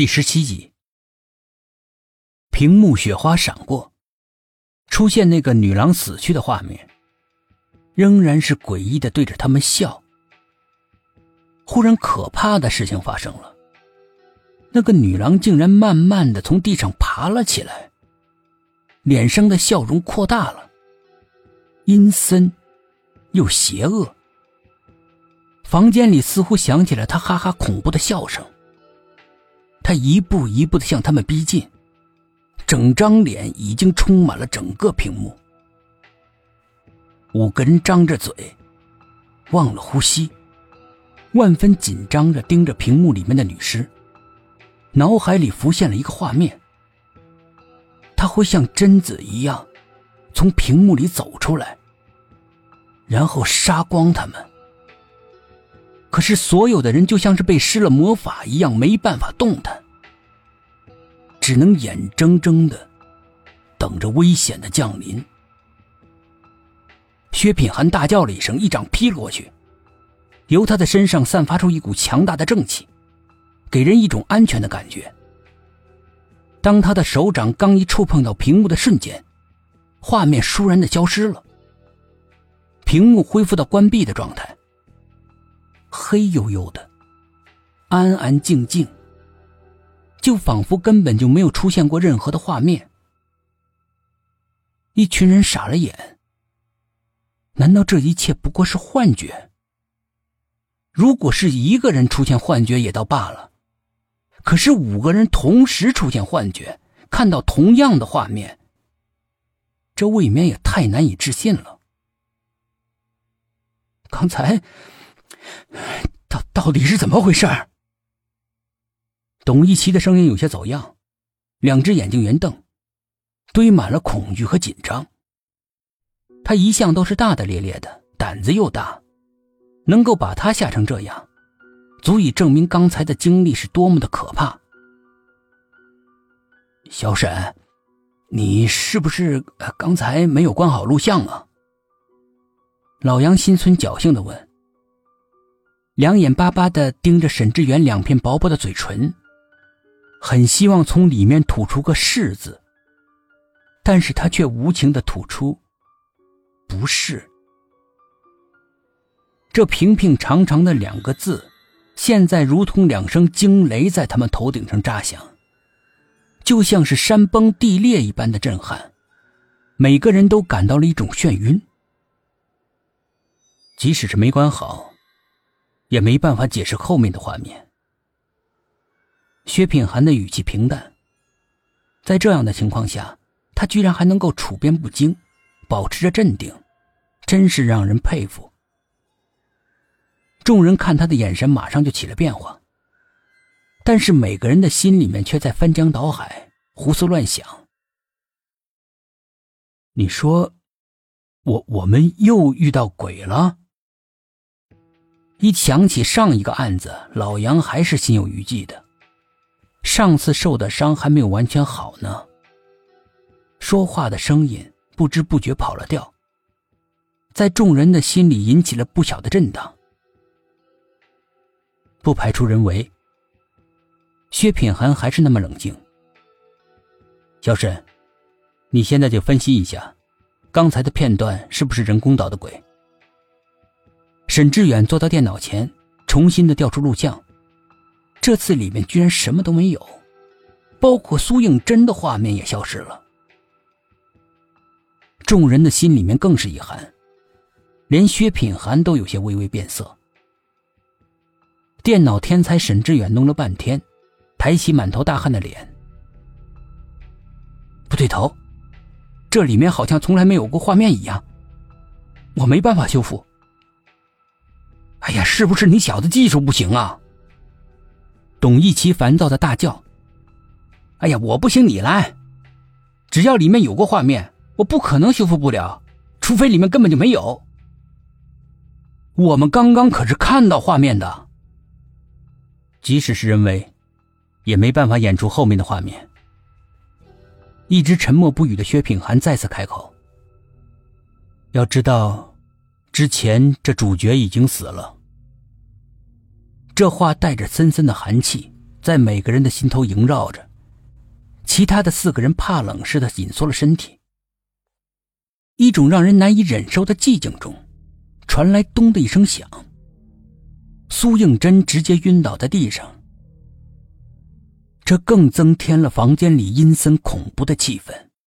第十七集，屏幕雪花闪过，出现那个女郎死去的画面，仍然是诡异的对着他们笑。忽然，可怕的事情发生了，那个女郎竟然慢慢的从地上爬了起来，脸上的笑容扩大了，阴森又邪恶。房间里似乎响起了她哈哈恐怖的笑声。他一步一步的向他们逼近，整张脸已经充满了整个屏幕。五个人张着嘴，忘了呼吸，万分紧张着盯着屏幕里面的女尸，脑海里浮现了一个画面：他会像贞子一样，从屏幕里走出来，然后杀光他们。可是，所有的人就像是被施了魔法一样，没办法动弹，只能眼睁睁的等着危险的降临。薛品涵大叫了一声，一掌劈了过去，由他的身上散发出一股强大的正气，给人一种安全的感觉。当他的手掌刚一触碰到屏幕的瞬间，画面倏然的消失了，屏幕恢复到关闭的状态。黑黝黝的，安安静静，就仿佛根本就没有出现过任何的画面。一群人傻了眼。难道这一切不过是幻觉？如果是一个人出现幻觉也倒罢了，可是五个人同时出现幻觉，看到同样的画面，这未免也太难以置信了。刚才。到到底是怎么回事？董一奇的声音有些走样，两只眼睛圆瞪，堆满了恐惧和紧张。他一向都是大大咧咧的，胆子又大，能够把他吓成这样，足以证明刚才的经历是多么的可怕。小沈，你是不是刚才没有关好录像啊？老杨心存侥幸的问。两眼巴巴的盯着沈志远两片薄薄的嘴唇，很希望从里面吐出个“是”字，但是他却无情的吐出“不是”。这平平常常的两个字，现在如同两声惊雷在他们头顶上炸响，就像是山崩地裂一般的震撼，每个人都感到了一种眩晕。即使是没关好。也没办法解释后面的画面。薛品涵的语气平淡，在这样的情况下，他居然还能够处变不惊，保持着镇定，真是让人佩服。众人看他的眼神马上就起了变化，但是每个人的心里面却在翻江倒海，胡思乱想。你说，我我们又遇到鬼了？一想起上一个案子，老杨还是心有余悸的。上次受的伤还没有完全好呢。说话的声音不知不觉跑了调，在众人的心里引起了不小的震荡。不排除人为。薛品涵还是那么冷静。小沈，你现在就分析一下，刚才的片段是不是人工捣的鬼？沈志远坐到电脑前，重新的调出录像。这次里面居然什么都没有，包括苏应真的画面也消失了。众人的心里面更是一寒，连薛品涵都有些微微变色。电脑天才沈志远弄了半天，抬起满头大汗的脸，不对头，这里面好像从来没有过画面一样，我没办法修复。哎呀，是不是你小子技术不行啊？董一奇烦躁的大叫：“哎呀，我不行，你来！只要里面有过画面，我不可能修复不了，除非里面根本就没有。我们刚刚可是看到画面的，即使是人为，也没办法演出后面的画面。”一直沉默不语的薛品涵再次开口：“要知道。”之前这主角已经死了，这话带着森森的寒气，在每个人的心头萦绕着。其他的四个人怕冷似的紧缩了身体。一种让人难以忍受的寂静中，传来“咚”的一声响。苏应真直接晕倒在地上。这更增添了房间里阴森恐怖的气氛。